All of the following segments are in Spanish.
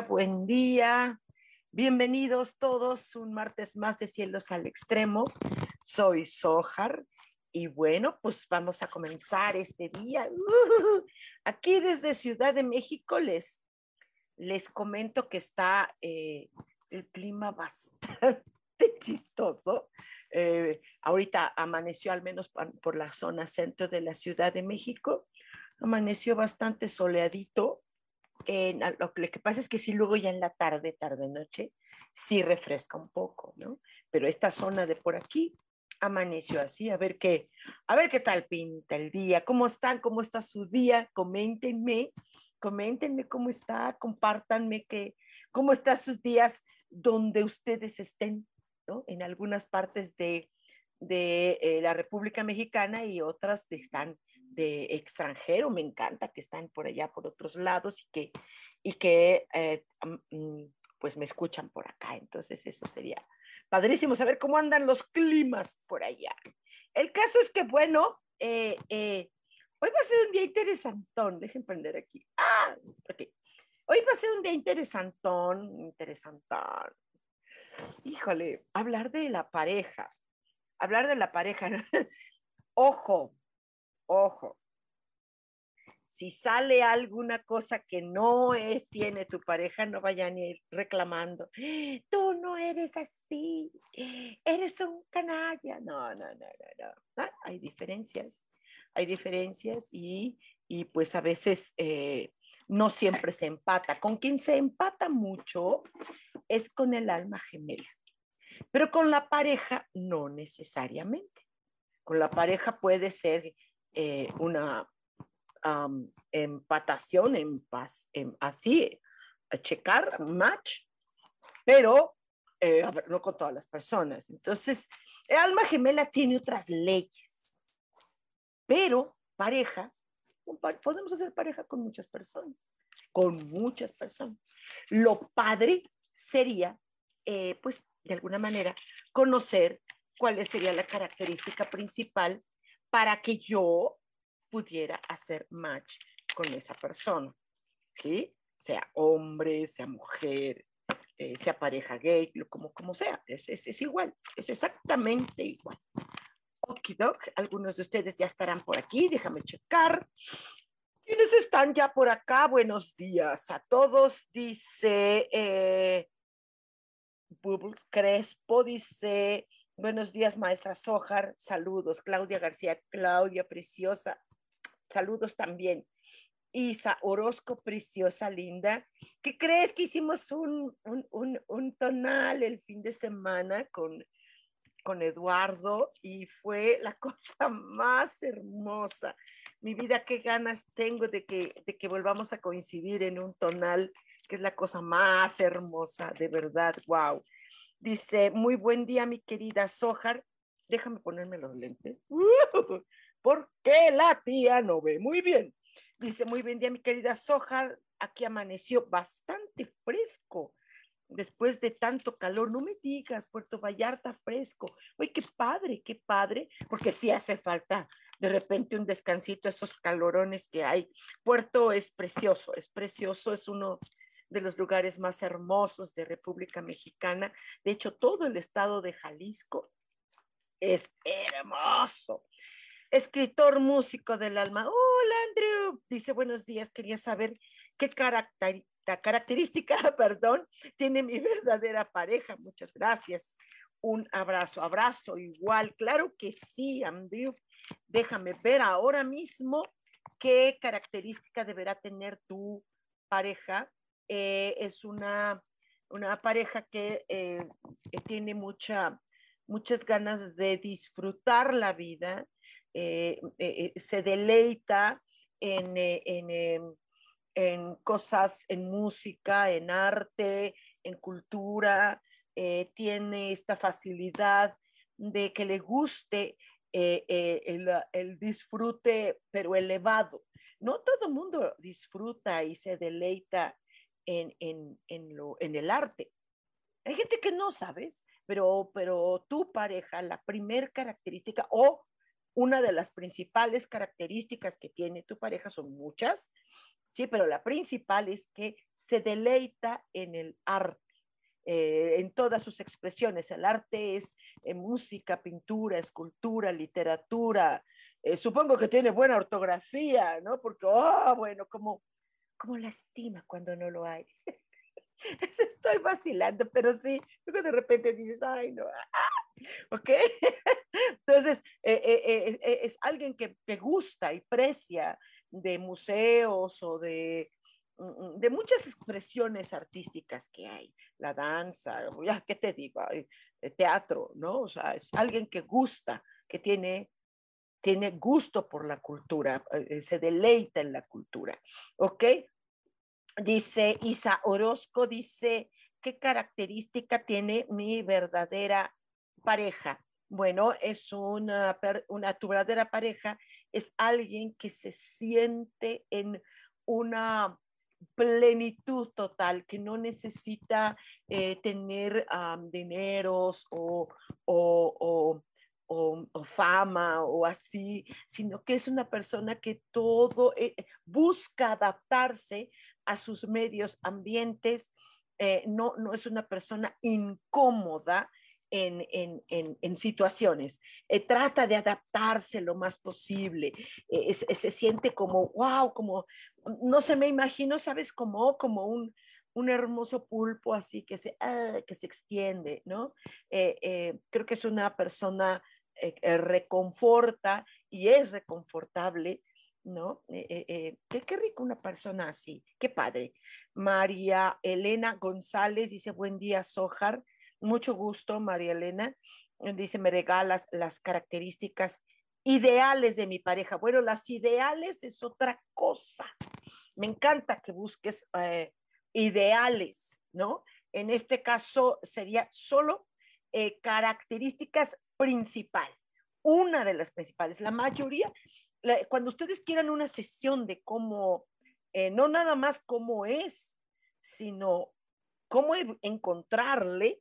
Buen día. Bienvenidos todos un martes más de Cielos al Extremo. Soy Sojar y bueno, pues vamos a comenzar este día. aquí desde Ciudad de México les, les comento que está eh, el clima bastante chistoso. Eh, ahorita amaneció al menos por la zona centro de la Ciudad de México. Amaneció bastante soleadito lo que pasa es que si luego ya en la tarde, tarde, noche, sí refresca un poco, ¿no? Pero esta zona de por aquí amaneció así, a ver qué, a ver qué tal pinta el día, cómo están, cómo está su día, coméntenme, coméntenme cómo está, compártanme que, cómo están sus días donde ustedes estén, ¿no? En algunas partes de, de eh, la República Mexicana y otras están de extranjero, me encanta que están por allá, por otros lados y que, y que eh, mm, pues me escuchan por acá. Entonces eso sería padrísimo saber cómo andan los climas por allá. El caso es que, bueno, eh, eh, hoy va a ser un día interesantón. Dejen prender aquí. Ah, ok. Hoy va a ser un día interesantón, interesantón. Híjole, hablar de la pareja. Hablar de la pareja. Ojo, ojo, si sale alguna cosa que no es, tiene tu pareja, no vayan a ir reclamando, tú no eres así, eres un canalla. No, no, no, no, no. Ah, hay diferencias, hay diferencias y, pues a veces eh, no siempre se empata. Con quien se empata mucho es con el alma gemela, pero con la pareja no necesariamente. Con la pareja puede ser eh, una empatación, en paz, en, así, a checar, match, pero eh, no con todas las personas. Entonces, el alma gemela tiene otras leyes, pero pareja, podemos hacer pareja con muchas personas, con muchas personas. Lo padre sería, eh, pues, de alguna manera, conocer cuál sería la característica principal para que yo pudiera hacer match con esa persona, ¿sí? Sea hombre, sea mujer, eh, sea pareja gay, como, como sea, es, es, igual, es exactamente igual. Okidok, algunos de ustedes ya estarán por aquí, déjame checar. ¿Quiénes están ya por acá? Buenos días a todos, dice eh, Bubbles Crespo, dice Buenos días, maestra Sojar. Saludos. Claudia García, Claudia Preciosa. Saludos también. Isa Orozco, preciosa, linda. ¿Qué crees que hicimos un, un, tonal el fin de semana con, con Eduardo y fue la cosa más hermosa? Mi vida, qué ganas tengo de que, de que volvamos a coincidir en un tonal, que es la cosa más hermosa, de verdad, wow. Dice, muy buen día, mi querida Sojar. Déjame ponerme los lentes. ¿Por qué la tía no ve muy bien? Dice, muy buen día, mi querida Sojar. Aquí amaneció bastante fresco. Después de tanto calor, no me digas, Puerto Vallarta fresco. Uy, qué padre, qué padre, porque sí hace falta de repente un descansito, esos calorones que hay. Puerto es precioso, es precioso, es uno de los lugares más hermosos de República Mexicana. De hecho, todo el estado de Jalisco es hermoso. escritor músico del alma. Hola, Andrew. Dice, buenos días, quería saber qué característica, perdón, tiene mi verdadera pareja. Muchas gracias. Un abrazo, abrazo igual. Claro que sí, Andrew. Déjame ver ahora mismo qué característica deberá tener tu pareja. Eh, es una, una pareja que eh, tiene mucha, muchas ganas de disfrutar la vida, eh, se deleita en, en, en, cosas, en música, en arte, en cultura, tiene esta facilidad de que le guste el, el, disfrute, pero elevado. No todo mundo disfruta y se deleita en, en, en, lo, en el arte. Hay gente que no, ¿sabes? Pero, pero tu pareja, la primer característica o una de las principales características que tiene tu pareja son muchas, sí, pero la principal es que se deleita en el arte. Eh, en todas sus expresiones. El arte es eh, música, pintura, escultura, literatura. Eh, supongo que tiene buena ortografía, ¿no? Porque, oh, bueno, como como lastima cuando no lo hay. Estoy vacilando, pero sí, luego de repente dices, ay, no, ¿ok? Entonces, eh, eh, eh, es alguien que, te gusta y precia de museos o de, mm, mm, de muchas expresiones artísticas que hay, la danza, ya, ¿qué te digo? teatro, ¿no? O sea, es alguien que gusta, que tiene tiene gusto por la cultura, eh, se deleita en la cultura. ¿Ok? Dice Isa Orozco, dice, ¿qué característica tiene mi verdadera pareja? Bueno, es una, una, tu verdadera pareja es alguien que se siente en una plenitud total, que no necesita eh, tener dineros o, o, fama o así, sino que es una persona que todo eh, busca adaptarse a sus medios ambientes, eh, no, no es una persona incómoda en, en, situaciones, eh, trata de adaptarse lo más posible, se siente como, wow, como, no se me imagino, ¿sabes? Como, como un, un hermoso pulpo así que se, ah, que se extiende, ¿no? creo que es una persona eh, eh, reconforta y es reconfortable, ¿no? Eh, qué, qué, rico una persona así, qué padre. María Elena González dice, buen día, Sojar. Mucho gusto, María Elena. Dice, me regalas las características ideales de mi pareja. Bueno, las ideales es otra cosa. Me encanta que busques ideales, ¿no? En este caso sería solo características principal, una de las principales. La mayoría, cuando ustedes quieran una sesión de cómo, eh, no nada más cómo es, sino cómo encontrarle,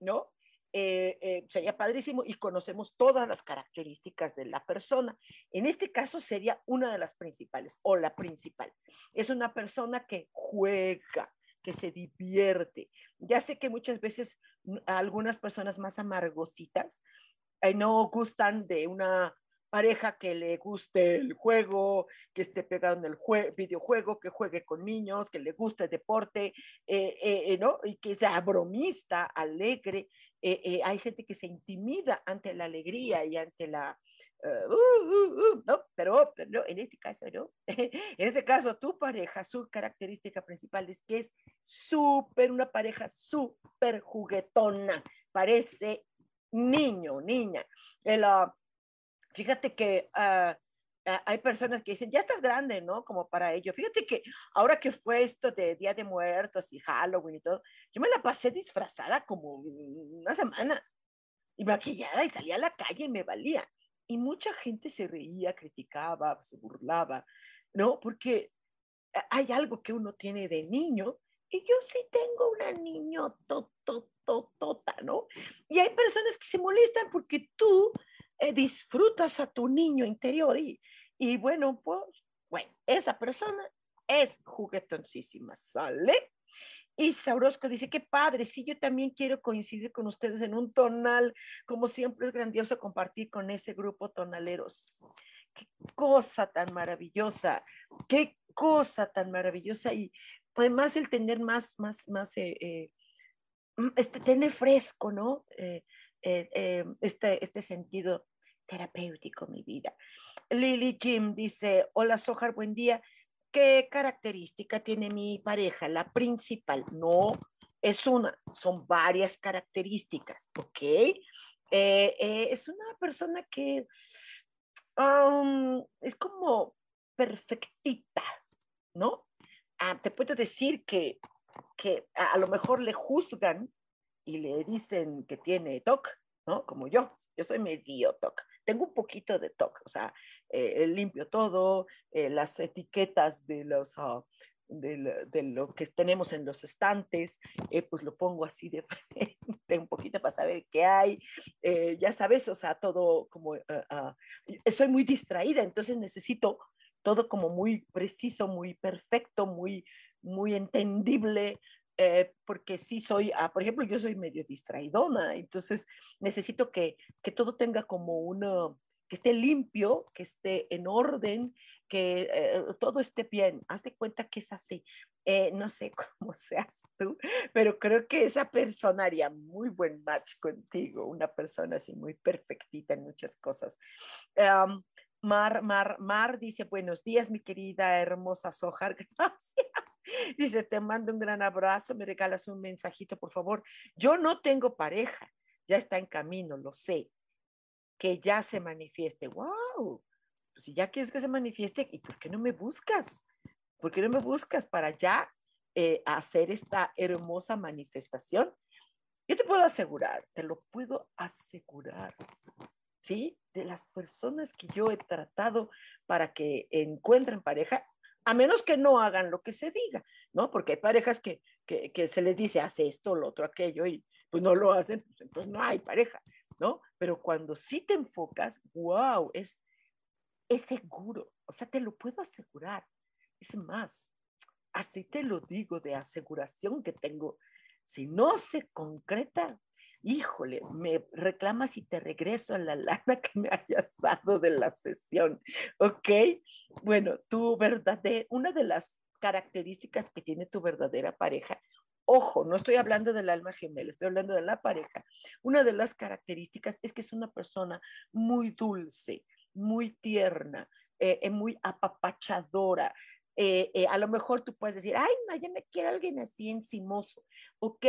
¿no? Eh, eh, sería padrísimo y conocemos todas las características de la persona. En este caso sería una de las principales o la principal. Es una persona que juega, que se divierte. Ya sé que muchas veces algunas personas más amargositas eh, no gustan de una pareja que le guste el juego, que esté pegado en el videojuego, que juegue con niños, que le guste el deporte, eh, eh, ¿no? Y que sea bromista, alegre. hay gente que se intimida ante la alegría y ante la... Uh, uh, uh, no, pero, pero en este caso, ¿no? en este caso, tu pareja, su característica principal es que es súper, una pareja súper juguetona. Parece niño, niña. Fíjate que ah, hay personas que dicen, ya estás grande, ¿no? Como para ello. Fíjate que ahora que fue esto de Día de Muertos y Halloween y todo, yo me la pasé disfrazada como una semana y maquillada y salía a la calle y me valía. Y mucha gente se reía, criticaba, se burlaba, ¿no? Porque hay algo que uno tiene de niño y yo sí tengo una niño tota, ¿no? Y hay personas que se molestan porque tú eh, disfrutas a tu niño interior y, y bueno, pues, bueno, esa persona es juguetoncísima, ¿sale? Y Saurosco dice, qué padre, sí, yo también quiero coincidir con ustedes en un tonal, como siempre es grandioso compartir con ese grupo tonaleros. Qué cosa tan maravillosa, qué cosa tan maravillosa y además el tener más, más, más, eh, eh, este, tener fresco, ¿no? Eh, este, este sentido terapéutico, mi vida. Lily Jim dice, hola Sojar, buen día. ¿Qué característica tiene mi pareja? La principal, no es una, son varias características, ¿ok? Eh, eh, es una persona que es como perfectita, ¿no? Ah, te puedo decir que, que a, lo mejor le juzgan y le dicen que tiene TOC, ¿no? Como yo, yo soy medio TOC tengo un poquito de TOC, o sea, eh, limpio todo, eh, las etiquetas de los... Ah, de, lo que tenemos en los estantes, eh, pues lo pongo así de frente un poquito para saber qué hay, ya sabes, o sea, todo como, ah, ah, soy muy distraída, entonces necesito todo como muy preciso, muy perfecto, muy, muy entendible, eh, porque sí soy, ah, por ejemplo, yo soy medio distraidona, entonces necesito que, que todo tenga como uno, que esté limpio, que esté en orden, que eh, todo esté bien. Haz de cuenta que es así. Eh, no sé cómo seas tú, pero creo que esa persona haría muy buen match contigo, una persona así muy perfectita en muchas cosas. Mar, Mar, Mar dice, buenos días, mi querida hermosa Sojar, gracias. Dice, te mando un gran abrazo, me regalas un mensajito, por favor. Yo no tengo pareja, ya está en camino, lo sé. Que ya se manifieste. ¡Wow! Si ya quieres que se manifieste, ¿y por qué no me buscas? ¿Por qué no me buscas para ya eh, hacer esta hermosa manifestación? Yo te puedo asegurar, te lo puedo asegurar, ¿sí? De las personas que yo he tratado para que encuentren pareja, a menos que no hagan lo que se diga, ¿no? Porque hay parejas que, que, se les dice, hace esto, lo otro, aquello, y pues no lo hacen, pues entonces no hay pareja, ¿no? Pero cuando sí te enfocas, wow, es, es seguro, o sea, te lo puedo asegurar. Es más, así te lo digo de aseguración que tengo. Si no se concreta, híjole, me reclamas y te regreso la lana que me hayas dado de la sesión, ¿ok? Bueno, tu verdadera, una de las características que tiene tu verdadera pareja, ojo, no estoy hablando del alma gemela, estoy hablando de la pareja. Una de las características es que es una persona muy dulce, muy tierna, eh, eh, muy apapachadora, eh, a lo mejor tú puedes decir, ay, no, yo no quiero a alguien así encimoso. Ok,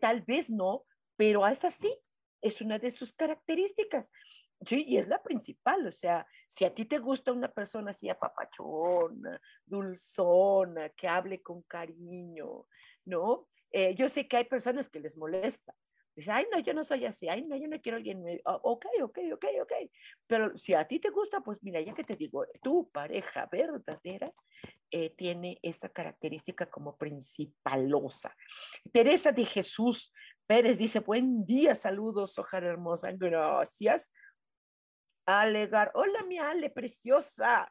tal vez no, pero es así, es una de sus características. Sí, y es la principal, o sea, si a ti te gusta una persona así apapachona, dulzona, que hable con cariño, ¿no? Eh, yo sé que hay personas que les molesta. Dice, ay, no, yo no soy así, ay, no, yo no quiero alguien. Oh, ok, ok, ok, ok. Pero si a ti te gusta, pues mira, ya que te digo, tu pareja verdadera eh, tiene esa característica como principalosa. Teresa de Jesús Pérez dice, buen día, saludos, Ojar hermosa, gracias. Alegar, hola mi Ale, preciosa.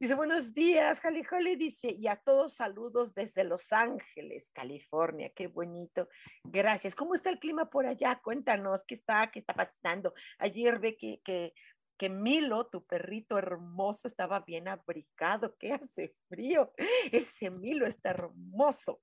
Dice, buenos días, Jali Jali, dice, y a todos saludos desde Los Ángeles, California, qué bonito. Gracias. ¿Cómo está el clima por allá? Cuéntanos, ¿qué está, qué está pasando? Ayer ve que, que, que Milo, tu perrito hermoso, estaba bien abrigado, que hace frío. Ese Milo está hermoso.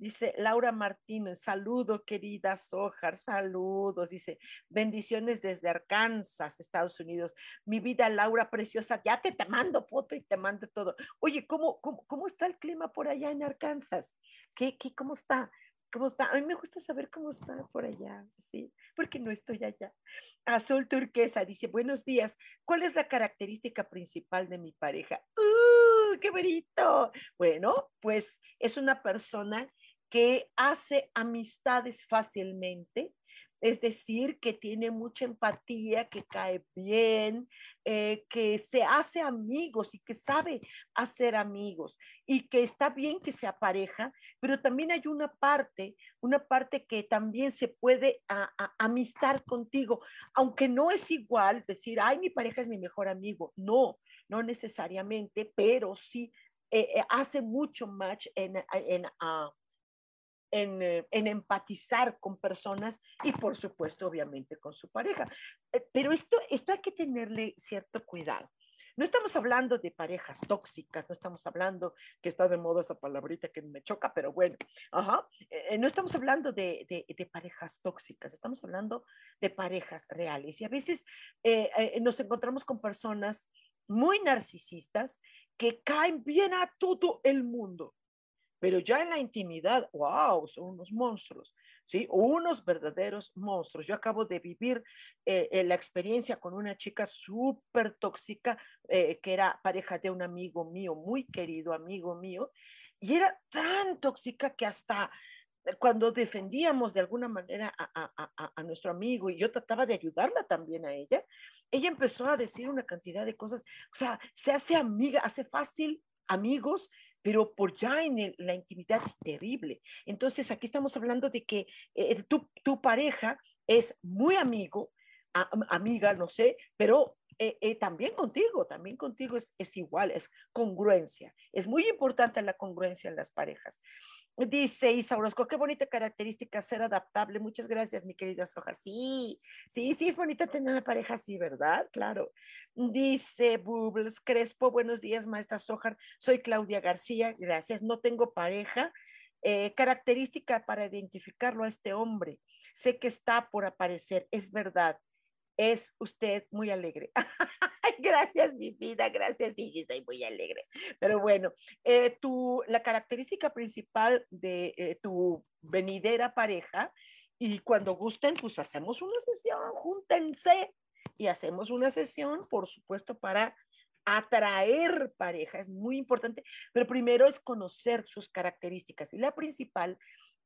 Dice Laura Martínez, saludo querida Sojar, saludos. Dice, bendiciones desde Arkansas, Estados Unidos. Mi vida, Laura preciosa, ya te, te mando foto y te mando todo. Oye, ¿cómo, cómo, cómo está el clima por allá en Arkansas? ¿Qué, qué, ¿Cómo está? ¿Cómo está? A mí me gusta saber cómo está por allá, ¿sí? Porque no estoy allá. Azul turquesa dice, buenos días. ¿Cuál es la característica principal de mi pareja? ¡Uh, qué bonito! Bueno, pues es una persona que hace amistades fácilmente, es decir, que tiene mucha empatía, que cae bien, eh, que se hace amigos y que sabe hacer amigos y que está bien que sea pareja, pero también hay una parte, una parte que también se puede amistar contigo, aunque no es igual decir, ay, mi pareja es mi mejor amigo, no, no necesariamente, pero sí eh, eh, hace mucho match en, en, ah, en, eh, en, empatizar con personas y por supuesto, obviamente, con su pareja. Eh, pero esto, esto hay que tenerle cierto cuidado. No estamos hablando de parejas tóxicas, no estamos hablando, que está de moda esa palabrita que me choca, pero bueno, ajá, eh, no estamos hablando de, de, parejas tóxicas, estamos hablando de parejas reales. Y a veces nos encontramos con personas muy narcisistas que caen bien a todo el mundo, pero ya en la intimidad, wow, son unos monstruos. ¿sí? Unos verdaderos monstruos. Yo acabo de vivir eh, eh, la experiencia con una chica súper tóxica, eh, que era pareja de un amigo mío, muy querido amigo mío, y era tan tóxica que hasta cuando defendíamos de alguna manera a, a, a, nuestro amigo y yo trataba de ayudarla también a ella, ella empezó a decir una cantidad de cosas, o sea, se hace amiga, hace fácil amigos pero por ya en la intimidad es terrible. Entonces, aquí estamos hablando de que eh, tu, tu, pareja es muy amigo, amiga, no sé, pero eh, eh, también contigo, también contigo es, es igual, es congruencia. Es muy importante la congruencia en las parejas. Dice Isa Orozco, qué bonita característica ser adaptable. Muchas gracias, mi querida Soja. Sí, sí, sí, es bonita tener una pareja así, ¿verdad? Claro. Dice Bubbles Crespo, buenos días, maestra Sojar. Soy Claudia García, gracias. No tengo pareja. Eh, característica para identificarlo a este hombre. Sé que está por aparecer, es verdad. Es usted muy alegre. gracias, mi vida, gracias, sí, estoy muy alegre. Pero bueno, eh, tu, la característica principal de eh, tu venidera pareja, y cuando gusten, pues hacemos una sesión, júntense y hacemos una sesión, por supuesto, para atraer pareja, es muy importante, pero primero es conocer sus características. Y la principal,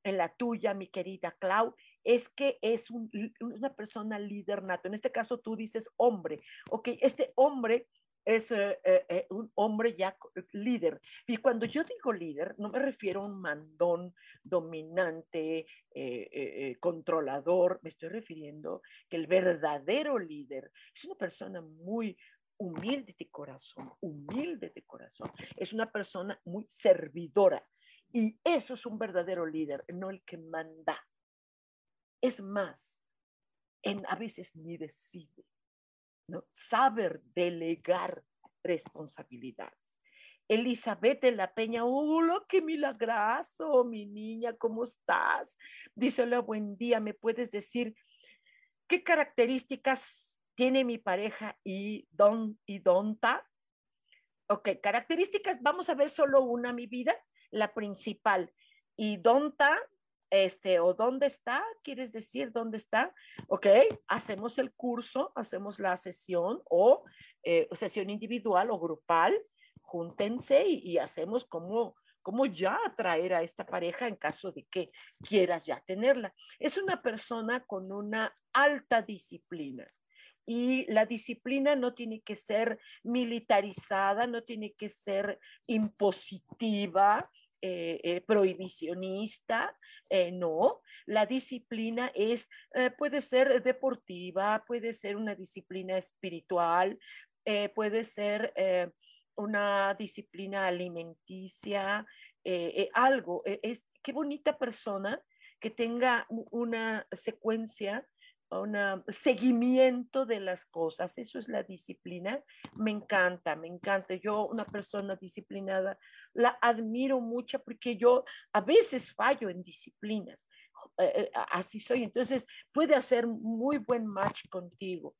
en la tuya, mi querida Clau, es que es una persona líder nato. En este caso tú dices hombre. Ok, este hombre es eh, eh, eh, un hombre ya líder. Y cuando yo digo líder, no me refiero a un mandón dominante, controlador, me estoy refiriendo que el verdadero líder es una persona muy humilde de corazón, humilde de corazón. Es una persona muy servidora. Y eso es un verdadero líder, no el que manda. Es más, en, a veces ni decide, ¿no? Saber delegar responsabilidades. Elizabeth de la Peña, hola, qué milagroso, mi niña, ¿cómo estás? Dice, buen día, ¿me puedes decir qué características tiene mi pareja y don y donta? Ok, características, vamos a ver solo una, mi vida, la principal. Y donta este, o dónde está, quieres decir dónde está, ok, hacemos el curso, hacemos la sesión o eh, sesión individual o grupal, júntense y, hacemos como, como ya atraer a esta pareja en caso de que quieras ya tenerla. Es una persona con una alta disciplina. Y la disciplina no tiene que ser militarizada, no tiene que ser impositiva, eh, eh, prohibicionista, eh, no. La disciplina es, puede ser deportiva, puede ser una disciplina espiritual, puede ser una disciplina alimenticia, algo. es, qué bonita persona que tenga una secuencia un seguimiento de las cosas. Eso es la disciplina. Me encanta, me encanta. Yo, una persona disciplinada, la admiro mucho porque yo a veces fallo en disciplinas. Eh, eh, así soy. Entonces, puede hacer muy buen match contigo.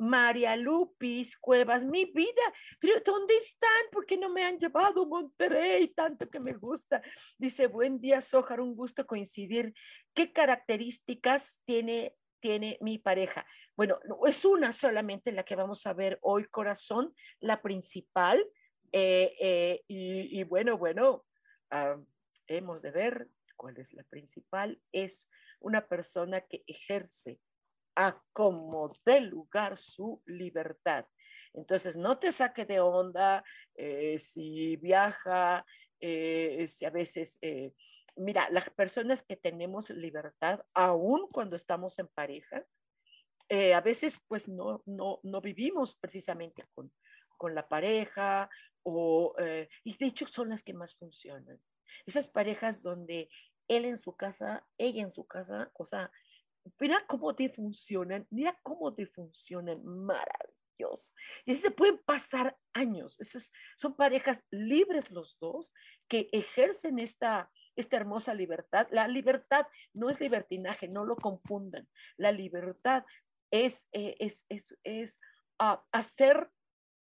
María Lupis Cuevas, mi vida, pero ¿dónde están? ¿Por qué no me han llevado a Monterrey? Tanto que me gusta. Dice, buen día, Sojar, un gusto coincidir. ¿Qué características tiene tiene mi pareja. Bueno, es una solamente la que vamos a ver hoy, corazón, la principal. Eh, eh, y, bueno, bueno, ah, hemos de ver cuál es la principal. Es una persona que ejerce a como de lugar su libertad. Entonces, no te saque de onda eh, si viaja, si a veces mira, las personas que tenemos libertad, aún cuando estamos en pareja, eh, a veces pues no, no, no vivimos precisamente con, con la pareja o, eh, y de hecho son las que más funcionan. Esas parejas donde él en su casa, ella en su casa, o sea, mira cómo te funcionan, mira cómo te funcionan, maravilloso. Y así se pueden pasar años. Esas son parejas libres los dos que ejercen esta, esta hermosa libertad. La libertad no es libertinaje, no lo confundan. La libertad es, eh, es, es, es uh, hacer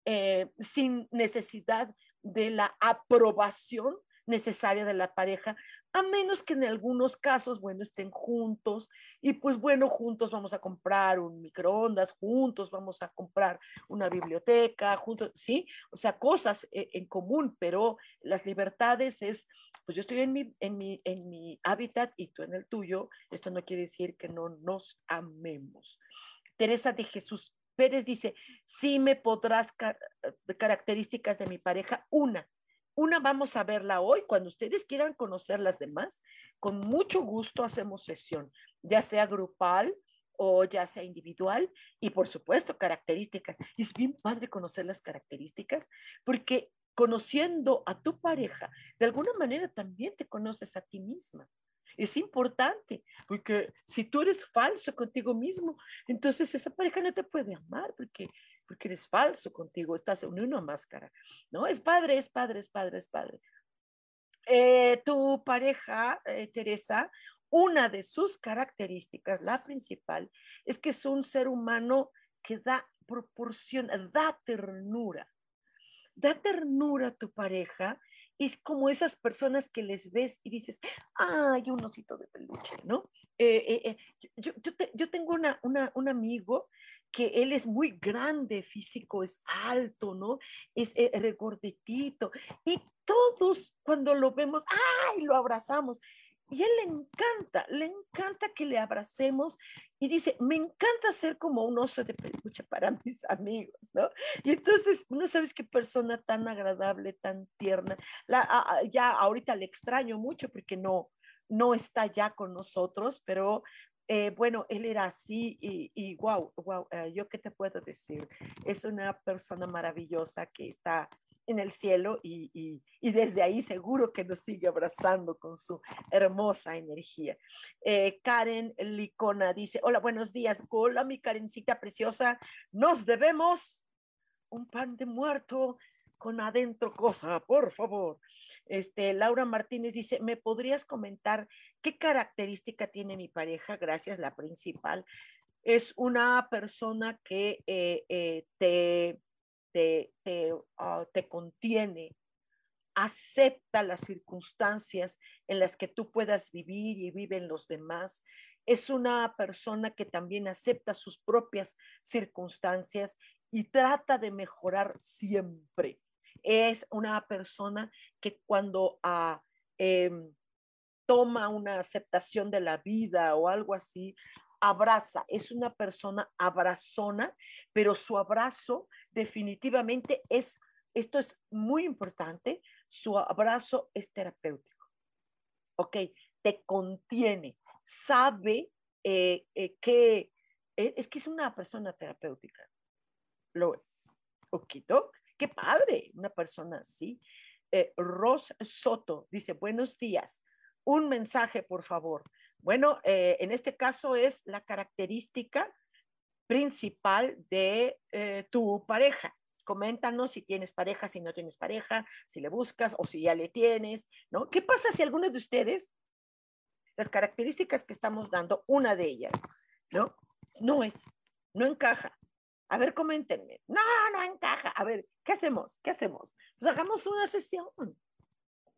eh, sin necesidad de la aprobación necesaria de la pareja, a menos que en algunos casos, bueno, estén juntos y pues bueno, juntos vamos a comprar un microondas, juntos vamos a comprar una biblioteca, juntos, ¿sí? O sea, cosas eh, en común, pero las libertades es, pues yo estoy en mi, en, mi, en mi hábitat y tú en el tuyo, esto no quiere decir que no nos amemos. Teresa de Jesús Pérez dice, sí me podrás características de mi pareja, una, una vamos a verla hoy. Cuando ustedes quieran conocer las demás, con mucho gusto hacemos sesión, ya sea grupal o ya sea individual y por supuesto características. Y es bien padre conocer las características porque conociendo a tu pareja, de alguna manera también te conoces a ti misma. Es importante, porque si tú eres falso contigo mismo, entonces esa pareja no te puede amar, porque porque eres falso contigo, estás en una máscara, ¿no? Es padre, es padre, es padre, es padre. Eh, tu pareja, eh, Teresa, una de sus características, la principal, es que es un ser humano que da proporción, da ternura. Da ternura a tu pareja. Es como esas personas que les ves y dices, ay, un osito de peluche, ¿no? Eh, yo, yo, tengo una, una, un amigo que él es muy grande, físico, es alto, ¿no? Es eh, regordetito. Y todos cuando lo vemos, ¡ay! Lo abrazamos. Y él le encanta, le encanta que le abracemos y dice, me encanta ser como un oso de peluche para mis amigos, ¿no? Y entonces, no sabes qué persona tan agradable, tan tierna. Ya ahorita le extraño mucho porque no, no está ya con nosotros, pero eh, bueno, él era así y, y wow, wow, eh, yo qué te puedo decir, es una persona maravillosa que está en el cielo y, y, desde ahí seguro que nos sigue abrazando con su hermosa energía. Eh, Karen Licona dice, hola, buenos días, hola mi Karencita preciosa, nos debemos un pan de muerto con adentro cosa, por favor. Este, Laura Martínez dice, ¿me podrías comentar qué característica tiene mi pareja? Gracias, la principal. Es una persona que eh, eh, te, te, te, ah, te contiene, acepta las circunstancias en las que tú puedas vivir y viven los demás. Es una persona que también acepta sus propias circunstancias y trata de mejorar siempre es una persona que cuando ah, em, toma una aceptación de la vida o algo así, abraza, es una persona abrazona, pero su abrazo definitivamente es, esto es muy importante, su abrazo es terapéutico. Ok, te contiene, sabe eh, eh, que eh, es que es una persona terapéutica, lo es. Okito, Qué padre, una persona así. Eh, Ros Soto dice, buenos días. Un mensaje, por favor. Bueno, eh, en este caso es la característica principal de eh, tu pareja. Coméntanos si tienes pareja, si no tienes pareja, si le buscas o si ya le tienes, ¿no? ¿Qué pasa si alguno de ustedes, las características que estamos dando, una de ellas, ¿no? No es, no encaja. A ver, coméntenme. No, no encaja. A ver, ¿qué hacemos? ¿Qué hacemos? Pues hagamos una sesión.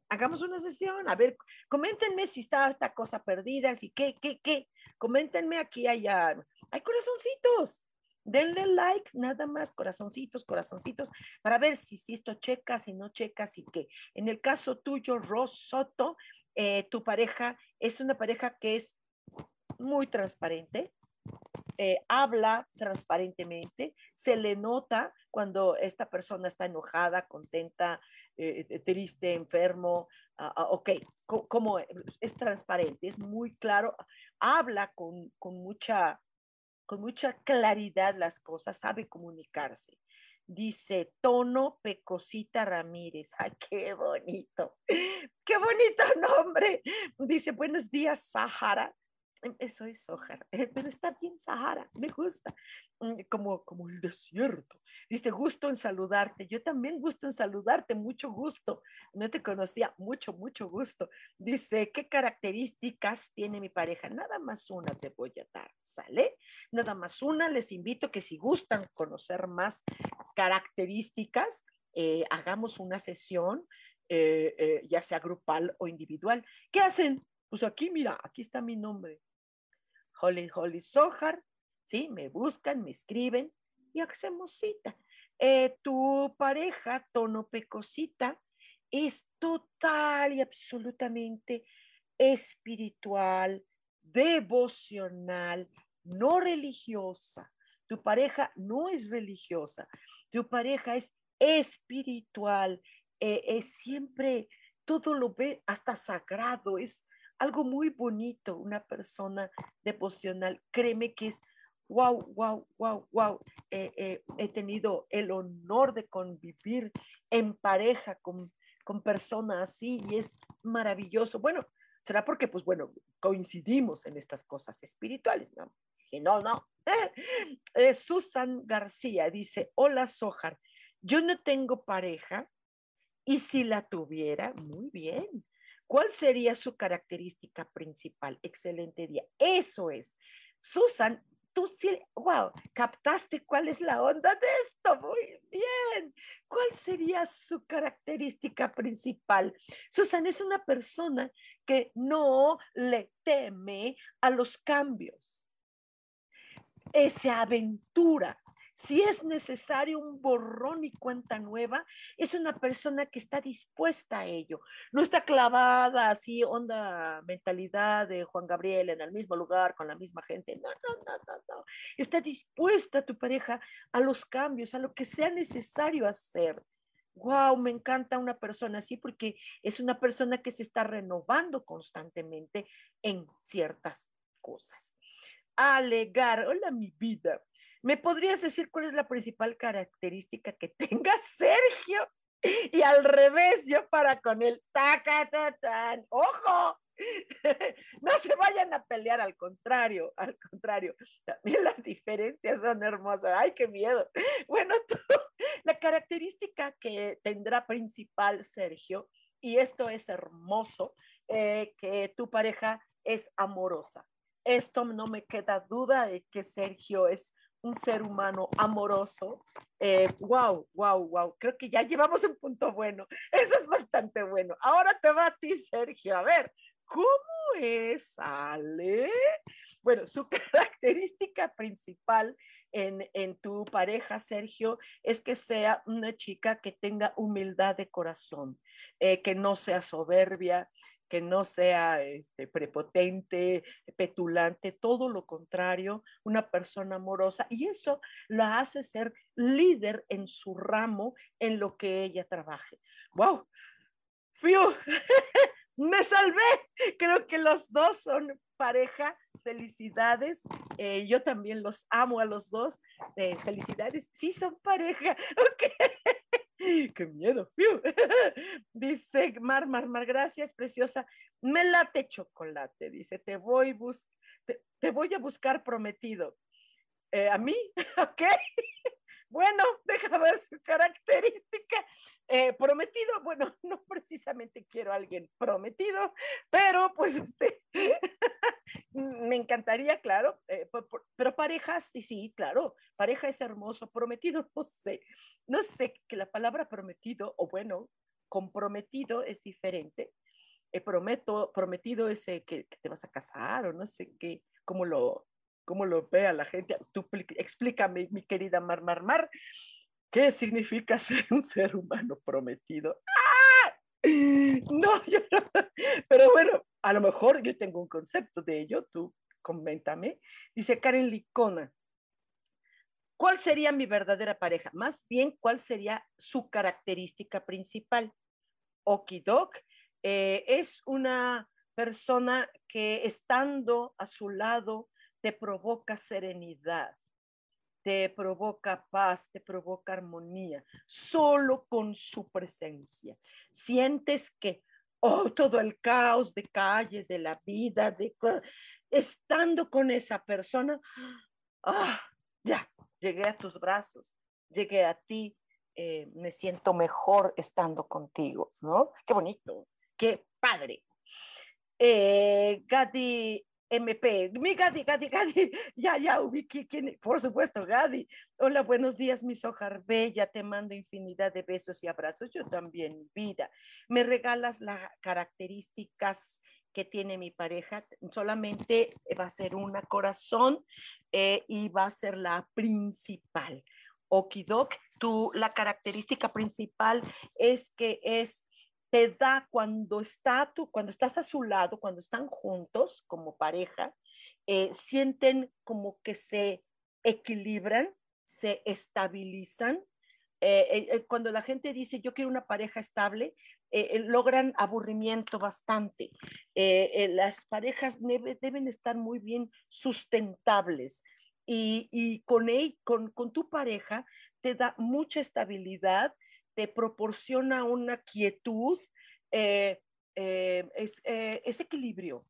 Hagamos una sesión. A ver, coméntenme si está esta cosa perdida, si qué, qué, qué. Coméntenme aquí, allá. Hay corazoncitos. Denle like, nada más, corazoncitos, corazoncitos, para ver si, esto checa, si no checa, si qué. En el caso tuyo, Ros Soto, eh, tu pareja es una pareja que es muy transparente, eh, habla transparentemente, se le nota cuando esta persona está enojada, contenta, eh, eh, triste, enfermo, ah, ok, como es transparente, es muy claro, habla con, con, mucha, con mucha claridad las cosas, sabe comunicarse. Dice Tono Pecosita Ramírez. Ay, qué bonito. Qué bonito nombre. Dice, buenos días, Sahara. Eso es Sojar, pero está bien Sahara, me gusta, mm, como, como el desierto. Dice, gusto en saludarte. Yo también gusto en saludarte, mucho gusto. No te conocía, mucho, mucho gusto. Dice, ¿qué características tiene mi pareja? Nada más una te voy a dar, ¿sale? Nada más una. Les invito que si gustan conocer más características, eh, hagamos una sesión, eh, eh, ya sea grupal o individual. ¿Qué hacen? Pues aquí, mira, aquí está mi nombre. Holly Holly Sohar, ¿sí? Me buscan, me escriben y hacemos cita. Eh, tu pareja, Tono Pecosita, es total y absolutamente espiritual, devocional, no religiosa. Tu pareja no es religiosa, tu pareja es espiritual, eh, es siempre, todo lo ve hasta sagrado, es algo muy bonito, una persona devocional. Créeme que es wow, wow, wow, wow. He tenido el honor de convivir en pareja con, con personas así y es maravilloso. Bueno, será porque, pues bueno, coincidimos en estas cosas espirituales, ¿no? Si no, no. Eh, Susan García dice, hola Sojar, yo no tengo pareja y si la tuviera, muy bien. ¿Cuál sería su característica principal? Excelente día. Eso es. Susan, tú sí, wow, captaste cuál es la onda de esto. Muy bien. ¿Cuál sería su característica principal? Susan es una persona que no le teme a los cambios. Se aventura, si es necesario un borrón y cuenta nueva, es una persona que está dispuesta a ello. No está clavada así, onda mentalidad de Juan Gabriel en el mismo lugar, con la misma gente. No, no, no, no, no. Está dispuesta tu pareja a los cambios, a lo que sea necesario hacer. Wow, me encanta una persona así porque es una persona que se está renovando constantemente en ciertas cosas. Alegar, hola mi vida. ¿Me podrías decir cuál es la principal característica que tenga Sergio? Y al revés, yo para con él, taca, tan, ojo, no se vayan a pelear, al contrario, al contrario, también las diferencias son hermosas, ay, qué miedo. Bueno, la característica que tendrá principal Sergio, y esto es hermoso, eh, que tu pareja es amorosa. Esto no me queda duda de que Sergio es un ser humano amoroso. Wow, wow, wow. Creo que ya llevamos un punto bueno. Eso es bastante bueno. Ahora te va a ti, Sergio. A ver, ¿cómo es Ale? Bueno, su característica principal en, en, tu pareja, Sergio, es que sea una chica que tenga humildad de corazón, eh, que no sea soberbia, que no sea este, prepotente, petulante, todo lo contrario, una persona amorosa. Y eso la hace ser líder en su ramo, en lo que ella trabaje. ¡Wow! ¡Fiu! ¡Me salvé! Creo que los dos son pareja. Felicidades. Eh, yo también los amo a los dos. Eh, felicidades. Sí, son pareja. Ok. ¡Qué miedo! Dice Mar, Mar, Mar, gracias, preciosa. Me late chocolate, dice, te voy, a buscar prometido. Eh, ¿A mí? ¿Ok? Bueno, deja ver su característica. Eh, prometido, bueno, no precisamente quiero a alguien prometido, pero pues este, me encantaría, claro, eh, pero parejas, sí, sí, claro, pareja es hermoso, prometido, no sé, no sé, que la palabra prometido, o bueno, comprometido es diferente. Eh, prometo, prometido es que, que, te vas a casar o no sé qué, cómo lo, cómo lo vea la gente. Tú explícame, mi querida Mar Mar Mar, ¿qué significa ser un ser humano prometido? ¡Ah! No, yo no Pero bueno, a lo mejor yo tengo un concepto de ello, tú coméntame. Dice Karen Licona, ¿cuál sería mi verdadera pareja? Más bien, ¿cuál sería su característica principal? Okidok eh, es una persona que estando a su lado te provoca serenidad. te provoca paz, te provoca armonía, solo con su presencia. Sientes que, oh, todo el caos de calle, de la vida, de estando con esa persona, ah, ya, llegué a tus brazos, llegué a ti, eh, me siento mejor estando contigo, ¿no? Qué bonito, qué padre. Eh, Gadi MP, mi Gadi, Gadi, Gadi, ya, ya ubiqué quién, por supuesto, Gadi. Hola, buenos días, mi sojar bella, te mando infinidad de besos y abrazos, yo también, vida. Me regalas las características que tiene mi pareja, solamente va a ser una corazón eh, y va a ser la principal. Okidok, tú, la característica principal es que es te da cuando está tú, cuando estás a su lado, cuando están juntos como pareja, eh, sienten como que se equilibran, se estabilizan. Eh, cuando la gente dice yo quiero una pareja estable, eh, logran aburrimiento bastante. las parejas deben estar muy bien sustentables y, con, él, con, con tu pareja te da mucha estabilidad, te proporciona una quietud, eh, eh, es, eh, equilibrio,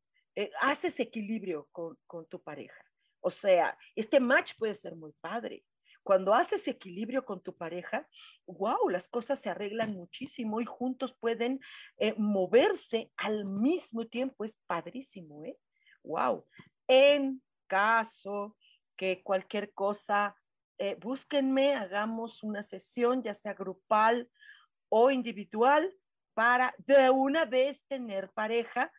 haces equilibrio con, con, tu pareja. O sea, este match puede ser muy padre. Cuando haces equilibrio con tu pareja, wow, las cosas se arreglan muchísimo y juntos pueden moverse al mismo tiempo. Es padrísimo, ¿eh? Wow. En caso que cualquier cosa eh, búsquenme, hagamos una sesión, ya sea grupal o individual, para de una vez tener pareja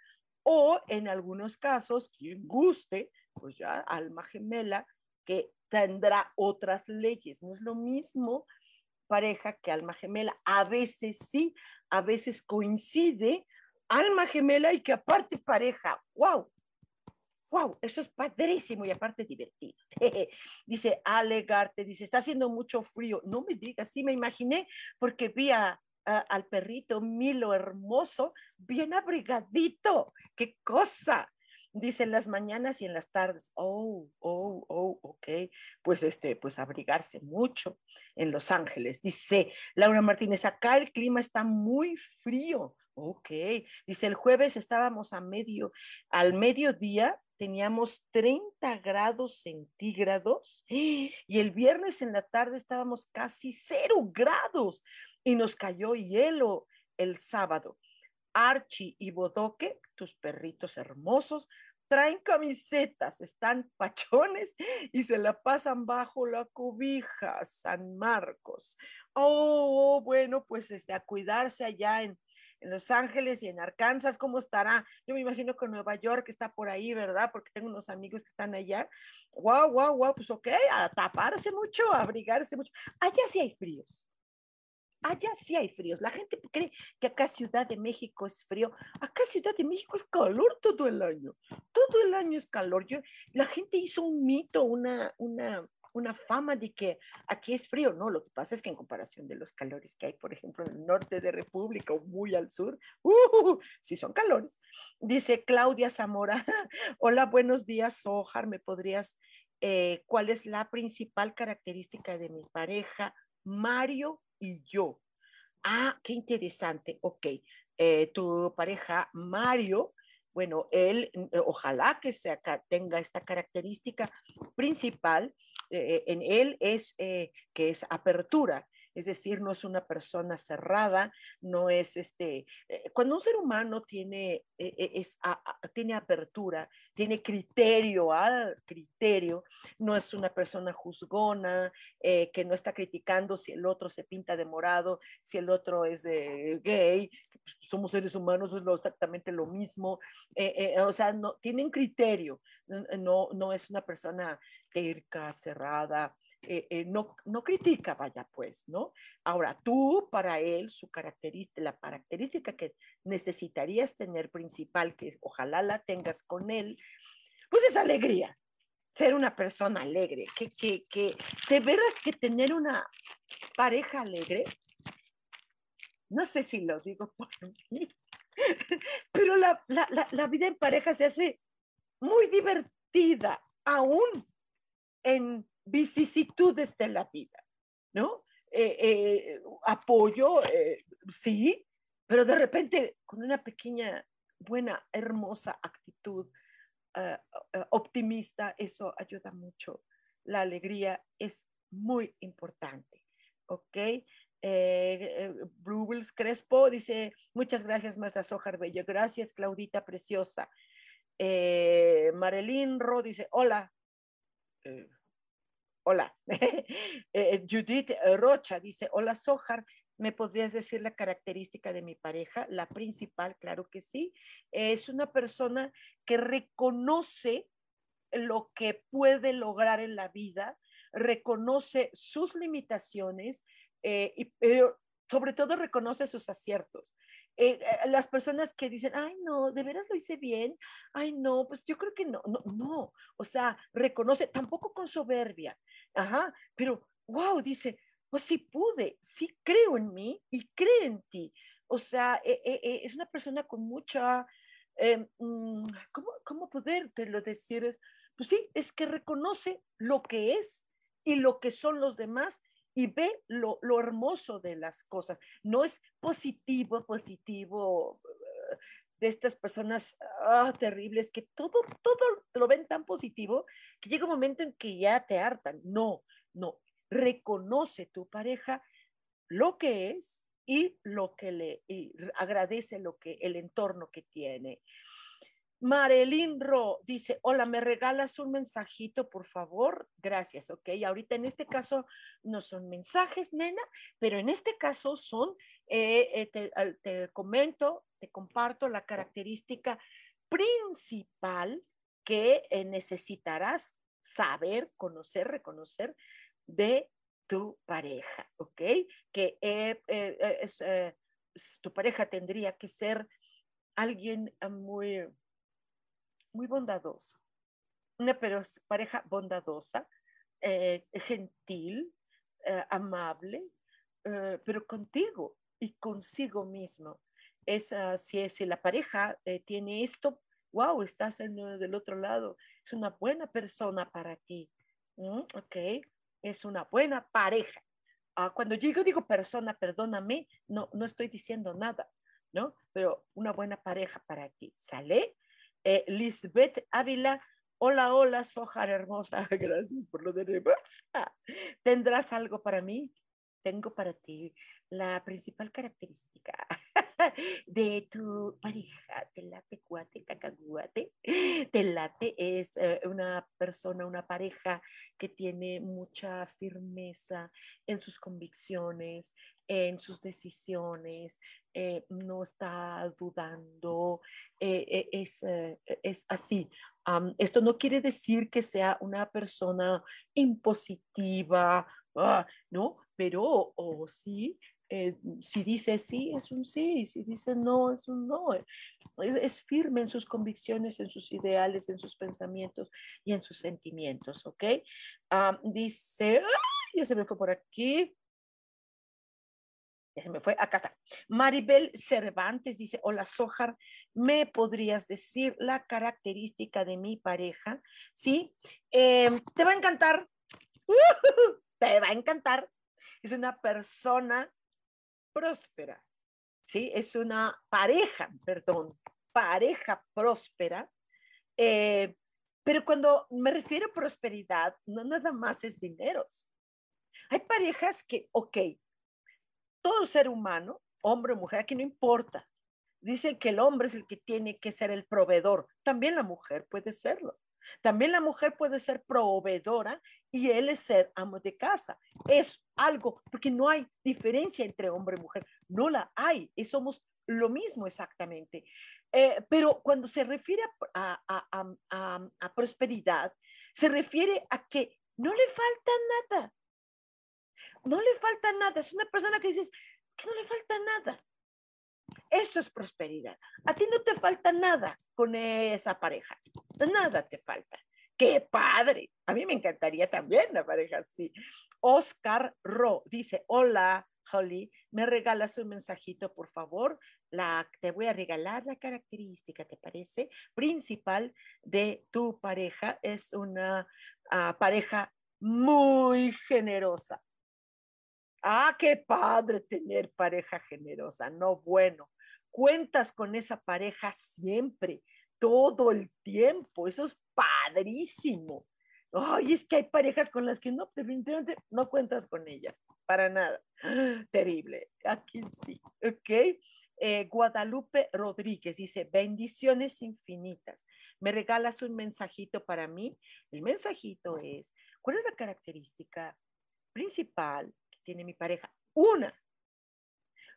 o en algunos casos, quien guste, pues ya alma gemela, que tendrá otras leyes. No es lo mismo pareja que alma gemela. A veces sí, a veces coincide alma gemela y que aparte pareja. ¡Wow! Wow, eso es padrísimo y aparte divertido. dice Alegarte, dice, está haciendo mucho frío. No me digas, sí me imaginé porque vi al perrito Milo hermoso, bien abrigadito. ¡Qué cosa! Dice en las mañanas y en las tardes. Oh, oh, oh, ok. Pues este, pues abrigarse mucho en Los Ángeles. Dice Laura Martínez, acá el clima está muy frío. Ok, dice el jueves estábamos a medio, al mediodía teníamos 30 grados centígrados y el viernes en la tarde estábamos casi cero grados y nos cayó hielo el sábado. Archie y Bodoque, tus perritos hermosos, traen camisetas, están pachones y se la pasan bajo la cobija, San Marcos. Oh, bueno, pues este, a cuidarse allá en, en Los Ángeles y en Arkansas, ¿cómo estará? Yo me imagino que Nueva York está por ahí, ¿verdad? Porque tengo unos amigos que están allá. Wow, wow, wow, pues ok, a taparse mucho, a abrigarse mucho. Allá sí hay fríos. Allá sí hay fríos. La gente cree que acá Ciudad de México es frío. Acá Ciudad de México es calor todo el año. Todo el año es calor. Yo, la gente hizo un mito, una, una, una fama de que aquí es frío. No, lo que pasa es que en comparación de los calores que hay, por ejemplo, en el norte de República o muy al sur, uh, sí son calores. Dice Claudia Zamora, hola, buenos días, Sojar, ¿me podrías, eh, cuál es la principal característica de mi pareja, Mario y yo? Ah, qué interesante. Ok, eh, tu pareja Mario bueno, él eh, ojalá que sea, tenga esta característica principal eh, en él es que es apertura, es decir, no es una persona cerrada, no es este, eh, cuando un ser humano tiene, eh, eh, es, tiene apertura, tiene criterio al criterio, no es una persona juzgona, que no está criticando si el otro se pinta de morado, si el otro es gay, somos seres humanos, es lo, exactamente lo mismo, o sea, no, tienen criterio, no, no es una persona terca, cerrada, eh, eh, no, no critica, vaya pues, ¿no? Ahora, tú para él, su característica, la característica que necesitarías tener principal, que ojalá la tengas con él, pues es alegría, ser una persona alegre, que, que, que de veras que tener una pareja alegre, no sé si lo digo por mí, pero la, la, la vida en pareja se hace muy divertida, aún en vicisitudes de la vida, ¿no? Eh, eh, apoyo, sí, pero de repente con una pequeña, buena, hermosa actitud optimista, eso ayuda mucho. La alegría es muy importante, ¿ok? Eh, Crespo dice, muchas gracias, maestra Sojar Bello. Gracias, Claudita Preciosa. Eh, Marilyn Ro dice, hola. Hola. Eh, Judith Rocha dice, hola, Sojar. ¿Me podrías decir la característica de mi pareja? La principal, claro que sí. Es una persona que reconoce lo que puede lograr en la vida, reconoce sus limitaciones, eh, y, pero sobre todo reconoce sus aciertos. Eh, las personas que dicen, ay, no, de veras lo hice bien, ay, no, pues yo creo que no, no, no, o sea, reconoce, tampoco con soberbia, ajá, pero, wow, dice, pues sí pude, sí creo en mí y cree en ti. O sea, es una persona con mucha, mm, ¿cómo, ¿cómo lo decir? Pues sí, es que reconoce lo que es y lo que son los demás y ve lo, hermoso de las cosas. No es positivo, positivo eh, de estas personas ah, terribles que todo, todo lo ven tan positivo que llega un momento en que ya te hartan. No, no. Reconoce tu pareja lo que es y lo que le agradece lo que el entorno que tiene. Marilyn Ro dice, hola, ¿me regalas un mensajito, por favor? Gracias, ok. Ahorita en este caso no son mensajes, nena, pero en este caso son, eh, eh, te, comento, te comparto la característica principal que eh, necesitarás saber, conocer, reconocer de tu pareja, ¿ok? Que es, tu pareja tendría que ser alguien muy muy bondadoso, una pareja bondadosa, eh, gentil, eh, amable, eh, pero contigo y consigo mismo. Es, si, si la pareja tiene esto, wow, estás en, del otro lado, es una buena persona para ti. Ok, es una buena pareja. Ah, cuando yo digo persona, perdóname, no, no estoy diciendo nada, ¿no? Pero una buena pareja para ti, ¿sale? Eh, Lisbeth Ávila, hola, hola, Sojar hermosa, gracias por lo de hermosa. ¿Tendrás algo para mí? Tengo para ti la principal característica de tu pareja, te late cuate, cacaguate, te late es eh, una persona, una pareja que tiene mucha firmeza en sus convicciones, en sus decisiones, eh, no está dudando, eh, es, es, así. esto no quiere decir que sea una persona impositiva, ah, ¿no? Pero o sí eh, si dice sí, es un sí, si dice no, es un no. Es, firme en sus convicciones, en sus ideales, en sus pensamientos y en sus sentimientos, ¿ok? dice, ya se me fue por aquí. Ya se me fue, acá está. Maribel Cervantes dice, hola Sojar, ¿me podrías decir la característica de mi pareja? ¿Sí? Em, te va a encantar. te va a encantar. Es una persona próspera, ¿sí? Es una pareja, perdón, pareja próspera. Eh, pero cuando me refiero a prosperidad, no nada más es dinero. Hay parejas que, ok, todo ser humano, hombre o mujer, aquí no importa. Dicen que el hombre es el que tiene que ser el proveedor. También la mujer puede serlo. También la mujer puede ser proveedora y él es ser amo de casa. Es algo, porque no hay diferencia entre hombre y mujer. No la hay. Y somos lo mismo exactamente. Eh, pero cuando se refiere a, a, prosperidad, se refiere a que no le falta nada. No le falta nada. Es una persona que dices que no le falta nada. Eso es prosperidad. A ti no te falta nada con esa pareja. Nada te falta. ¡Qué padre! A mí me encantaría también la pareja así. Oscar Ro dice, hola, Holly, ¿me regalas un mensajito, por favor? La, te voy a regalar la característica, ¿te parece? Principal de tu pareja es una ah, pareja muy generosa. Ah, qué padre tener pareja generosa. No, bueno, cuentas con esa pareja siempre, todo el tiempo. Eso es padrísimo. Ay, es que hay parejas con las que no, definitivamente no cuentas con ella, para nada. Terrible. Aquí sí, ¿ok? Eh, Guadalupe Rodríguez dice, bendiciones infinitas. ¿Me regalas un mensajito para mí? El mensajito es, ¿cuál es la característica principal tiene mi pareja? Una,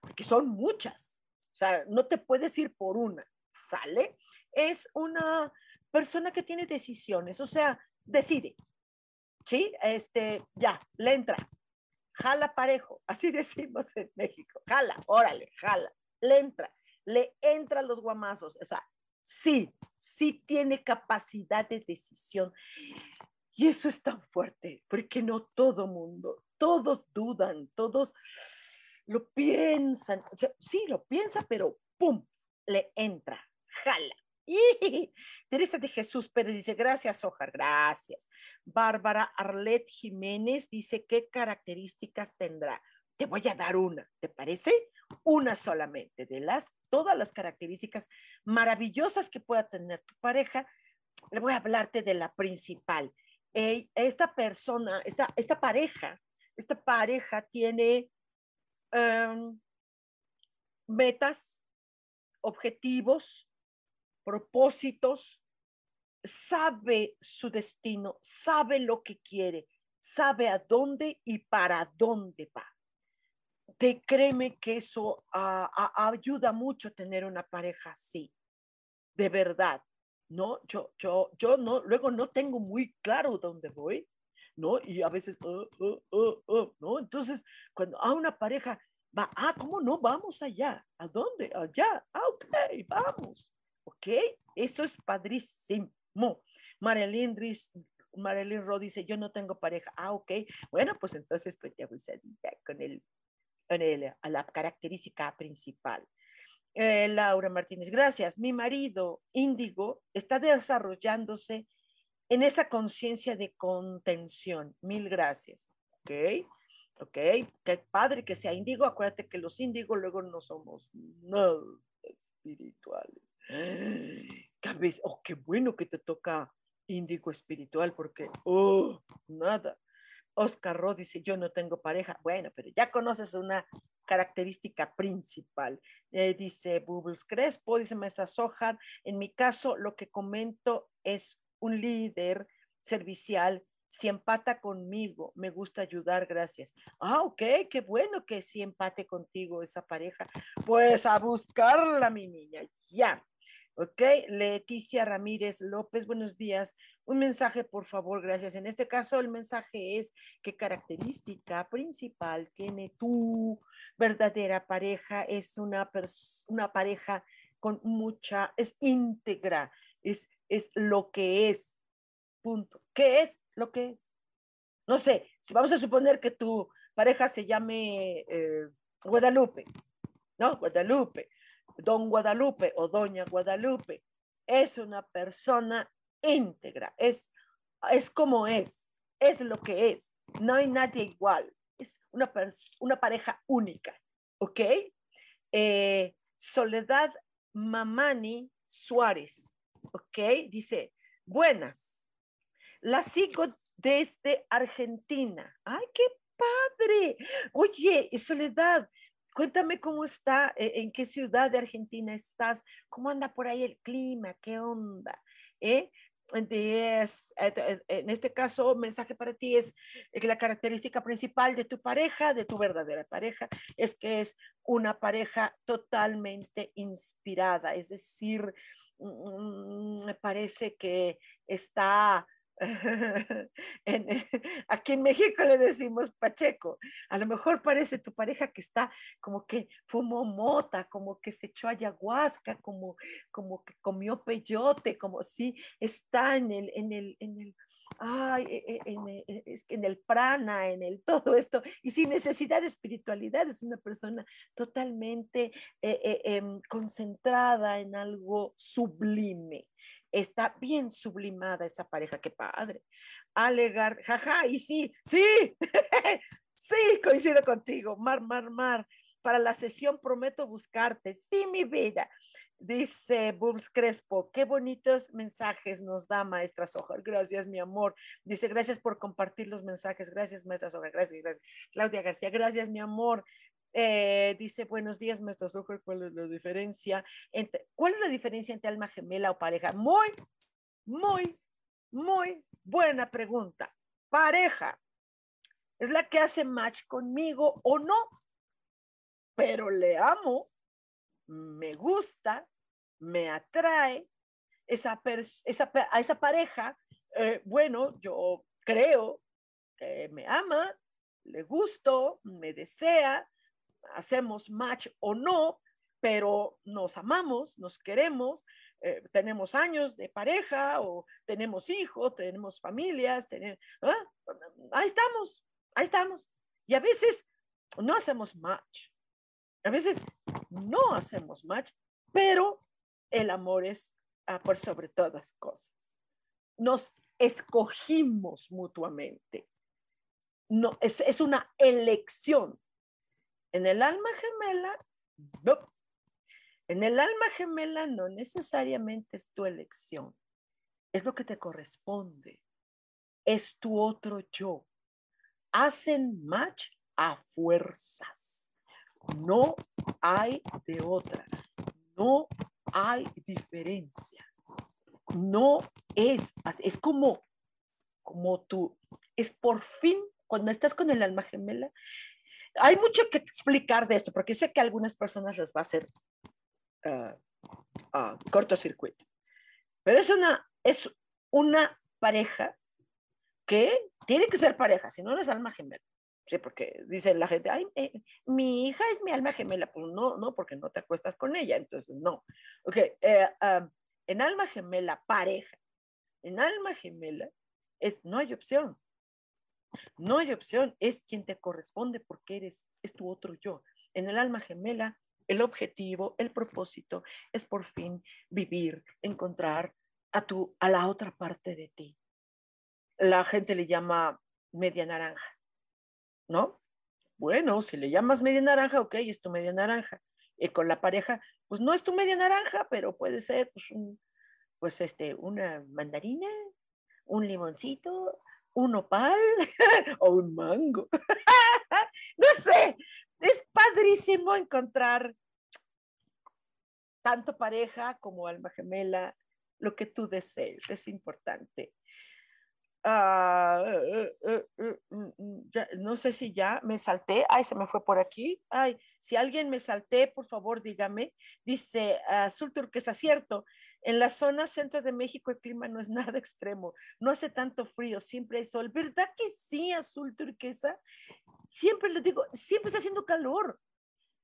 porque son muchas. O sea, no te puedes ir por una, ¿sale? Es una persona que tiene decisiones, o sea, decide, ¿sí? Este, ya, le entra, jala parejo, así decimos en México, jala, órale, jala, le entra, le entra los guamazos, o sea, sí, sí tiene capacidad de decisión. Y eso es tan fuerte, porque no todo mundo, todos dudan, todos lo piensan, sí, lo piensa, pero ¡pum! Le entra, jala. Y Teresa de Jesús Pérez dice, gracias, Ojar, gracias. Bárbara Arlet Jiménez dice, ¿qué características tendrá? Te voy a dar una, ¿te parece? Una solamente de las, todas las características maravillosas que pueda tener tu pareja. Le voy a hablarte de la principal. esta persona, esta, esta pareja, esta pareja tiene em, metas, objetivos, propósitos, sabe su destino, sabe lo que quiere, sabe a dónde y para dónde va. Te créeme que eso ayuda mucho tener una pareja así, de verdad. No, yo, yo, yo no, luego no tengo muy claro dónde voy, ¿no? Y a veces, oh, oh, oh, ¿no? Entonces, cuando a una pareja va, ah, ¿cómo no? Vamos allá. ¿A dónde? Allá. Ah, ok, vamos. ¿Ok? Eso es padrísimo. Marilyn, Marilyn Ro dice, yo no tengo pareja. Ah, ok. Bueno, pues entonces pues ya con, el, con el, a la característica principal. Eh, Laura Martínez, gracias. Mi marido, Índigo, está desarrollándose en esa conciencia de contención. Mil gracias. Ok, ok. Qué padre que sea índigo. Acuérdate que los índigos luego no somos no espirituales. oh, qué bueno que te toca índigo espiritual, porque, oh, nada. Oscar Ro dice, yo no tengo pareja. Bueno, pero ya conoces una característica principal. Eh, dice Bubbles Crespo, dice maestra Sojar, en mi caso lo que comento es un líder servicial, si empata conmigo, me gusta ayudar, gracias. Ah, ok, qué bueno que si empate contigo esa pareja. Pues a buscarla, mi niña, ya. Ok, Leticia Ramírez López, buenos días. Un mensaje, por favor, gracias. En este caso, el mensaje es qué característica principal tiene tu verdadera pareja. Es una, una pareja con mucha, es íntegra, es, es lo que es. Punto. ¿Qué es lo que es? No sé, si vamos a suponer que tu pareja se llame eh, Guadalupe, ¿no? Guadalupe don Guadalupe o doña Guadalupe es una persona íntegra, es, es como es, es lo que es, no hay nadie igual, es una, una pareja única, ¿ok? Eh, Soledad Mamani Suárez, ¿ok? Dice, buenas, la sigo desde Argentina. ¡Ay, qué padre! Oye, Soledad, Cuéntame cómo está, eh, en qué ciudad de Argentina estás, cómo anda por ahí el clima, qué onda. ¿Eh? eh en este caso, mensaje para ti es que la característica principal de tu pareja, de tu verdadera pareja, es que es una pareja totalmente inspirada, es decir, me parece que está aquí en México le decimos Pacheco. A lo mejor parece tu pareja que está como que fumó mota, como que se echó ayahuasca, como, como que comió peyote, como si está en el, en el, en el, ay, e, e, en, el, e, en el prana, en el todo esto, y sin necesidad de espiritualidad, es una persona totalmente eh, eh, em, concentrada en algo sublime. Está bien sublimada esa pareja, qué padre. Alegar, jaja, y sí, sí, sí, coincido contigo. Mar, mar, mar. Para la sesión prometo buscarte. Sí, mi vida. Dice Booms Crespo, qué bonitos mensajes nos da maestra Soja. Gracias, mi amor. Dice, gracias por compartir los mensajes. Gracias, maestra Soja. Gracias, gracias. Claudia García, gracias, mi amor. Eh, dice, buenos días, maestra Soja. ¿Cuál es la diferencia? Entre, ¿Cuál es la diferencia entre alma gemela o pareja? Muy, muy, muy buena pregunta. Pareja es la que hace match conmigo o no, pero le amo me gusta, me atrae, esa, esa a esa pareja, eh, bueno, yo creo que me ama, le gusto, me desea, hacemos match o no, pero nos amamos, nos queremos, eh, tenemos años de pareja o tenemos hijos, tenemos familias, tenemos, ¿ah? ahí estamos, ahí estamos. Y a veces no hacemos match, a veces no hacemos match, pero el amor es por sobre todas cosas. Nos escogimos mutuamente. No, es, es una elección. En el alma gemela, no. En el alma gemela no necesariamente es tu elección. Es lo que te corresponde. Es tu otro yo. Hacen match a fuerzas no hay de otra. No hay diferencia. No es, es como, como tú, es por fin, cuando estás con el alma gemela, hay mucho que explicar de esto, porque sé que a algunas personas les va a hacer uh, uh, cortocircuito. Pero es una, es una pareja que tiene que ser pareja, si no, no es alma gemela. Sí, porque dice la gente, ay, eh, mi hija es mi alma gemela. Pues no, no, porque no te acuestas con ella, entonces no. Ok, eh, en alma gemela, pareja, en alma gemela, es, no hay opción. No hay opción, es quien te corresponde porque eres, es tu otro yo. En el alma gemela, el objetivo, el propósito es por fin vivir, encontrar a, tu, a la otra parte de ti. La gente le llama media naranja ¿no? Bueno, si le llamas media naranja, ok, es tu media naranja. Y con la pareja, pues no es tu media naranja, pero puede ser pues, pues este, una mandarina, un limoncito, un opal o un mango. no sé, es padrísimo encontrar tanto pareja como alma gemela, lo que tú desees, es importante. Ah, eh, eh, eh, mm, mm, no sé si ya me salté. Ay, se me fue por aquí. Ay, si alguien me salté, por favor, dígame. Dice Azul Turquesa, cierto. En la zona centro de México el clima no es nada extremo. No hace tanto frío, siempre hay sol. ¿Verdad que sí, Azul Turquesa? Siempre lo digo, siempre está haciendo calor.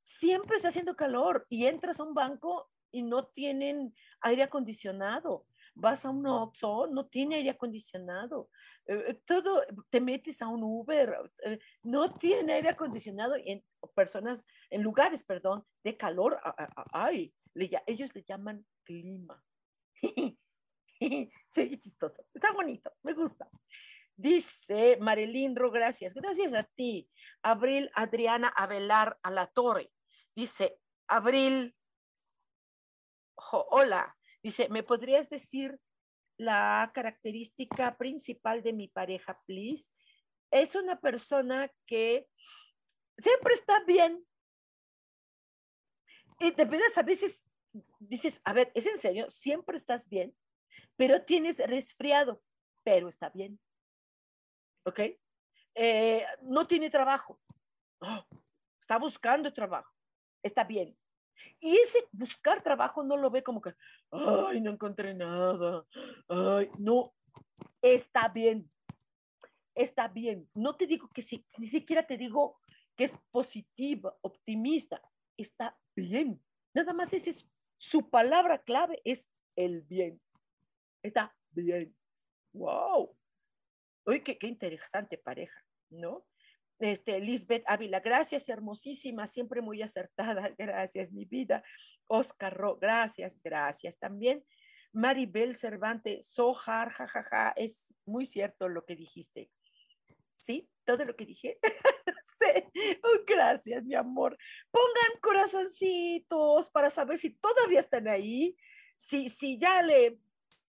Siempre está haciendo calor. Y entras a un banco y no tienen aire acondicionado vas a un Oxxo, no tiene aire acondicionado, eh, eh, todo, te metes a un Uber, eh, no tiene aire acondicionado en personas, en lugares, perdón, de calor, ay, ellos le llaman clima. sí, chistoso, está bonito, me gusta. Dice Marilyn Ro, gracias, gracias a ti. Abril Adriana Avelar a la Torre. Dice, Abril, hola, Dice, ¿me podrías decir la característica principal de mi pareja, please? Es una persona que siempre está bien. Y de verdad a veces dices, a ver, ¿es en serio? Siempre estás bien, pero tienes resfriado, pero está bien. ¿Ok? Eh, no tiene trabajo. Oh, está buscando trabajo. Está bien. Y ese buscar trabajo no lo ve como que, ay, no encontré nada, ay, no, está bien, está bien. No te digo que sí, ni siquiera te digo que es positiva, optimista, está bien. Nada más esa es su palabra clave, es el bien. Está bien. ¡Wow! Uy, qué, qué interesante pareja, ¿no? Este, Lisbeth Ávila, gracias, hermosísima, siempre muy acertada, gracias, mi vida. Oscar Ro, gracias, gracias también. Maribel Cervantes, Sojar, jajaja, es muy cierto lo que dijiste. ¿Sí? Todo lo que dije. sí. Oh, gracias, mi amor. Pongan corazoncitos para saber si todavía están ahí, si, si ya le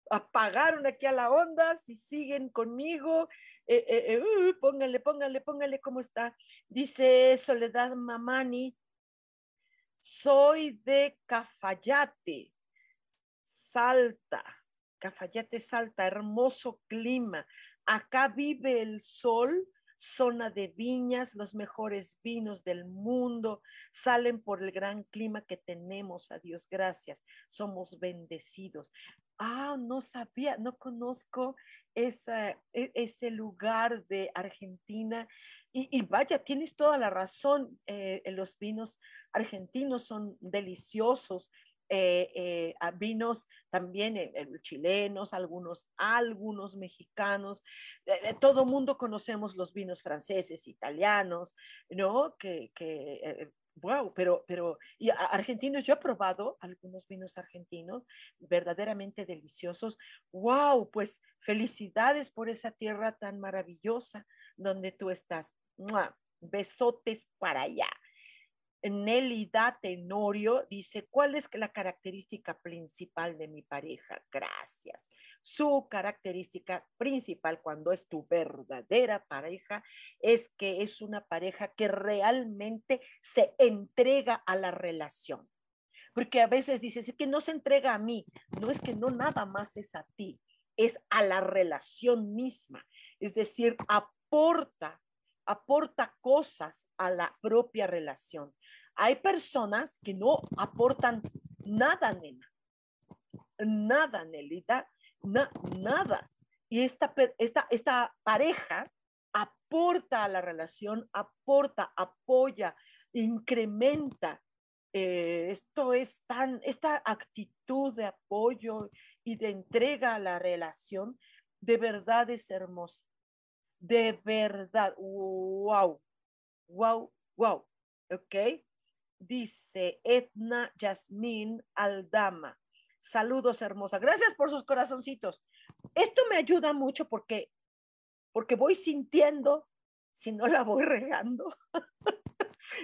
apagaron aquí a la onda, si siguen conmigo, eh, eh, eh uh, pónganle, pónganle, pónganle cómo está. Dice Soledad Mamani, soy de Cafayate, Salta, Cafayate, Salta, hermoso clima. Acá vive el sol, zona de viñas, los mejores vinos del mundo salen por el gran clima que tenemos. A Dios gracias, somos bendecidos. Ah, no sabía, no conozco e, ese lugar de Argentina. Y, vaya, tienes toda la razón, eh, los vinos argentinos son deliciosos, eh, eh, vinos también chilenos, algunos, algunos mexicanos, todo mundo conocemos los vinos franceses, italianos, ¿no? Que Wow, pero, pero, y argentinos, yo he probado algunos vinos argentinos verdaderamente deliciosos. Wow, pues felicidades por esa tierra tan maravillosa donde tú estás. Besotes para allá. Nelida Tenorio dice, ¿cuál es la característica principal de mi pareja? Gracias. Su característica principal cuando es tu verdadera pareja es que es una pareja que realmente se entrega a la relación. Porque a veces dices, es que no se entrega a mí. No es que no nada más es a ti, es a la relación misma. Es decir, aporta aporta cosas a la propia relación. Hay personas que no aportan nada, nena. Nada, Nelita. nada. Y esta, esta, pareja aporta a la relación, aporta, apoya, incrementa. Eh, esto es tan, esta actitud de apoyo y de entrega a la relación, de verdad es hermosa de verdad, wow, wow, wow, ¿ok? Dice Etna Yasmín Aldama. Saludos, hermosa. Gracias por sus corazoncitos. Esto me ayuda mucho porque, porque voy sintiendo si no la voy regando.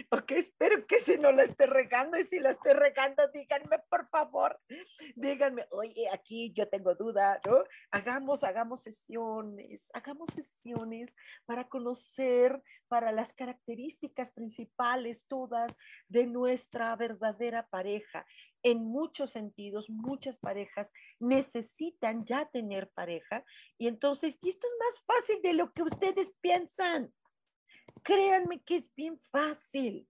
Ok, espero que si no la esté regando y si la esté regando, díganme por favor, díganme, oye, aquí yo tengo duda, ¿no? Hagamos, hagamos sesiones, hagamos sesiones para conocer, para las características principales todas de nuestra verdadera pareja. En muchos sentidos, muchas parejas necesitan ya tener pareja y entonces esto es más fácil de lo que ustedes piensan. Créanme que es bien fácil.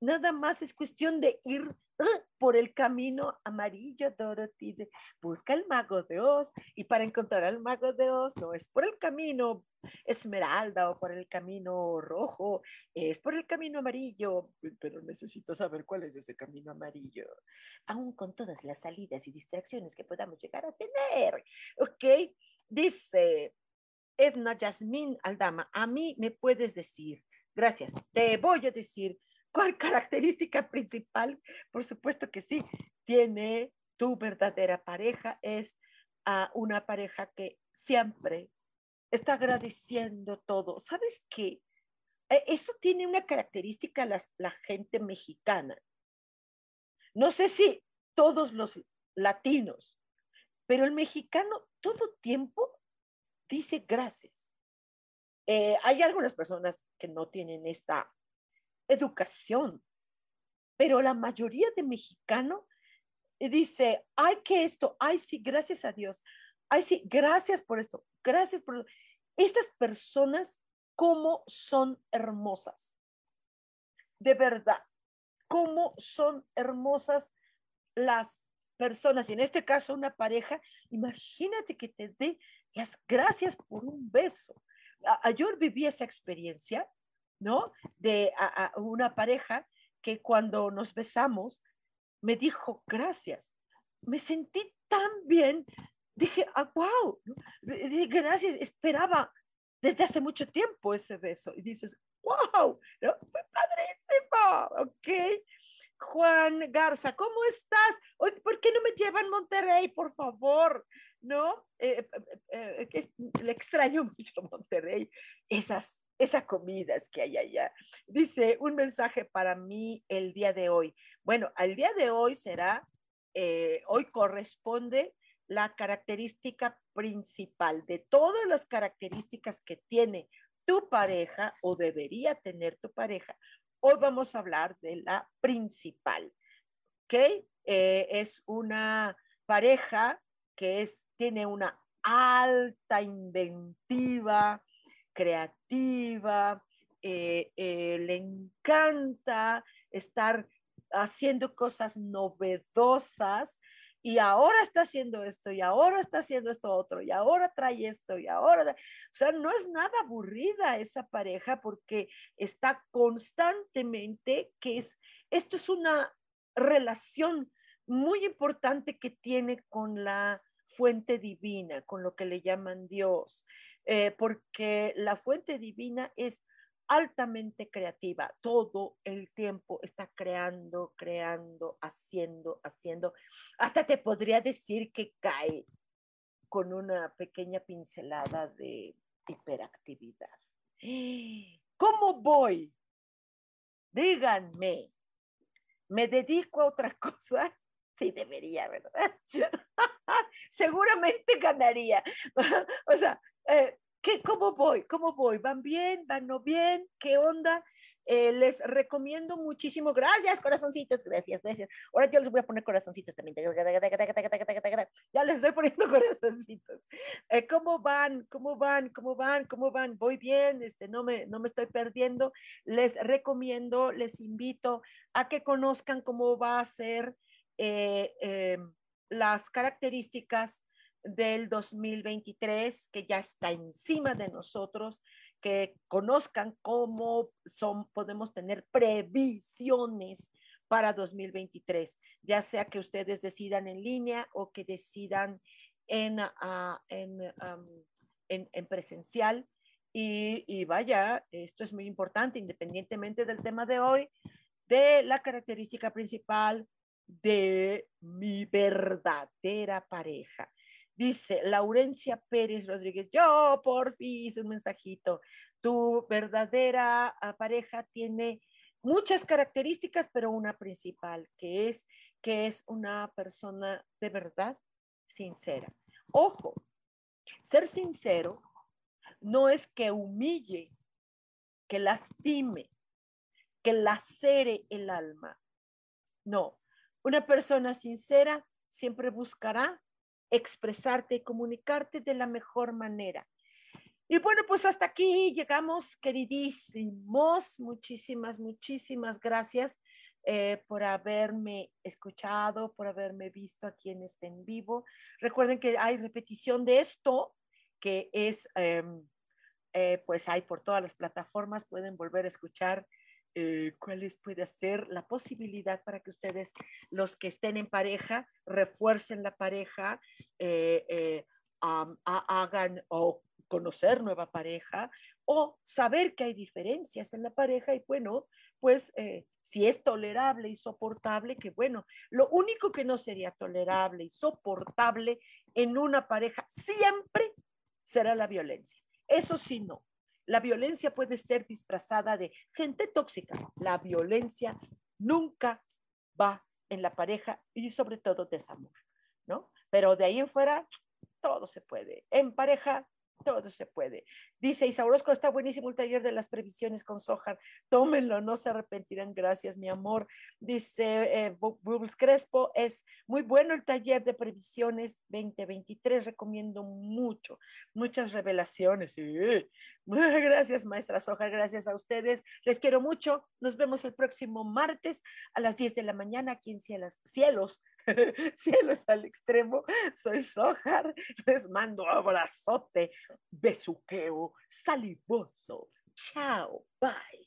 Nada más es cuestión de ir ¡ah! por el camino amarillo, Dorothy. busca el mago de Oz. Y para encontrar al mago de Oz, no es por el camino esmeralda o por el camino rojo, es por el camino amarillo. Pero necesito saber cuál es ese camino amarillo. Aún con todas las salidas y distracciones que podamos llegar a tener. Ok, dice Edna Yasmín Aldama, a mí me puedes decir, gracias, te voy a decir cuál característica principal, por supuesto que sí, tiene tu verdadera pareja, es a una pareja que siempre está agradeciendo todo. ¿Sabes qué? E, eso tiene una característica la, la gente mexicana. No sé si todos los latinos, pero el mexicano todo tiempo dice gracias. Eh, hay algunas personas que no tienen esta educación, pero la mayoría de mexicanos dice, ay, que esto, ay, sí, gracias a Dios, ay, sí, gracias por esto, gracias por... Estas personas, ¿cómo son hermosas? De verdad, ¿cómo son hermosas las personas? Y en este caso, una pareja, imagínate que te dé gracias por un beso. Ayer viví esa experiencia, ¿no? De una pareja que cuando nos besamos me dijo gracias. Me sentí tan bien. Dije, ah, wow, gracias, esperaba desde hace mucho tiempo ese beso. Y dices, wow, ¿no? fue padrísimo, ¿ok? Juan Garza, ¿cómo estás? ¿por qué no me llevan Monterrey, por favor, ¿no? Eh, eh, eh, le extraño mucho Monterrey, esas, esas comidas que hay allá. Dice, un mensaje para mí el día de hoy. Bueno, al día de hoy será, hoy corresponde la característica principal de todas las características que tiene tu pareja o debería tener tu pareja. Hoy vamos a hablar de la principal, ¿ok? Es una pareja que es, tiene una alta inventiva, creativa, eh, eh, le encanta estar haciendo cosas novedosas y ahora está haciendo esto, y ahora está haciendo esto otro, y ahora trae esto, y ahora, o sea, no es nada aburrida esa pareja porque está constantemente, que es, esto es una relación muy importante que tiene con la fuente divina, con lo que le llaman Dios, eh, porque la fuente divina es altamente creativa, todo el tiempo está creando, creando, haciendo, haciendo. Hasta te podría decir que cae con una pequeña pincelada de hiperactividad. ¿Cómo voy? Díganme, ¿me dedico a otra cosa? Sí, debería, ¿verdad? Seguramente ganaría. o sea, eh, ¿Qué, ¿Cómo voy? ¿Cómo voy? ¿Van bien? ¿Van no bien? ¿Qué onda? Eh, les recomiendo muchísimo. Gracias, corazoncitos. Gracias, gracias. Ahora yo les voy a poner corazoncitos también. Ya les estoy poniendo corazoncitos. Eh, ¿Cómo van? ¿Cómo van? ¿Cómo van? ¿Cómo van? Voy bien. Este, no, me, no me estoy perdiendo. Les recomiendo, les invito a que conozcan cómo va a ser eh, las características del 2023 que ya está encima de nosotros, que conozcan cómo son, podemos tener previsiones para 2023, ya sea que ustedes decidan en línea o que decidan en, ah, en, presencial. Y, y, vaya, esto es muy importante, independientemente del tema de hoy, de la característica principal de mi verdadera pareja. Dice Laurencia Pérez Rodríguez, yo por fin un mensajito. Tu verdadera ah, pareja tiene muchas características, pero una principal, que es que es una persona de verdad sincera. Ojo, ser sincero no es que humille, que lastime, que lacere el alma. No, una persona sincera siempre buscará expresarte y comunicarte de la mejor manera. Y bueno, pues hasta aquí llegamos, queridísimos. Muchísimas, muchísimas gracias eh, por haberme escuchado, por haberme visto aquí en este en vivo. Recuerden que hay repetición de esto, que es, em, eh, pues hay por todas las plataformas, pueden volver a escuchar eh, cuáles puede ser la posibilidad para que ustedes, los que estén en pareja, refuercen la pareja, eh, eh, hagan o conocer nueva pareja o saber que hay diferencias en la pareja y bueno, pues si es tolerable y soportable, que bueno, lo único que no sería tolerable y soportable en una pareja siempre será la violencia. Eso sí, no. La violencia puede ser disfrazada de gente tóxica. La violencia nunca va en la pareja y sobre todo desamor, ¿no? Pero de ahí en fuera, todo se puede. En pareja, todo se puede. Dice Isaurosco, está buenísimo el taller de las previsiones con Sojar. Tómenlo, no se arrepentirán. Gracias, mi amor. Dice eh, Crespo, es muy bueno el taller de previsiones 2023. Recomiendo mucho, muchas revelaciones. Gracias, maestra Sojar. Gracias a ustedes. Les quiero mucho. Nos vemos el próximo martes a las 10 de la mañana aquí en Cielos, Cielos Cielos al extremo, soy Sojar, les mando abrazote, besuqueo, salivoso. Chao, bye.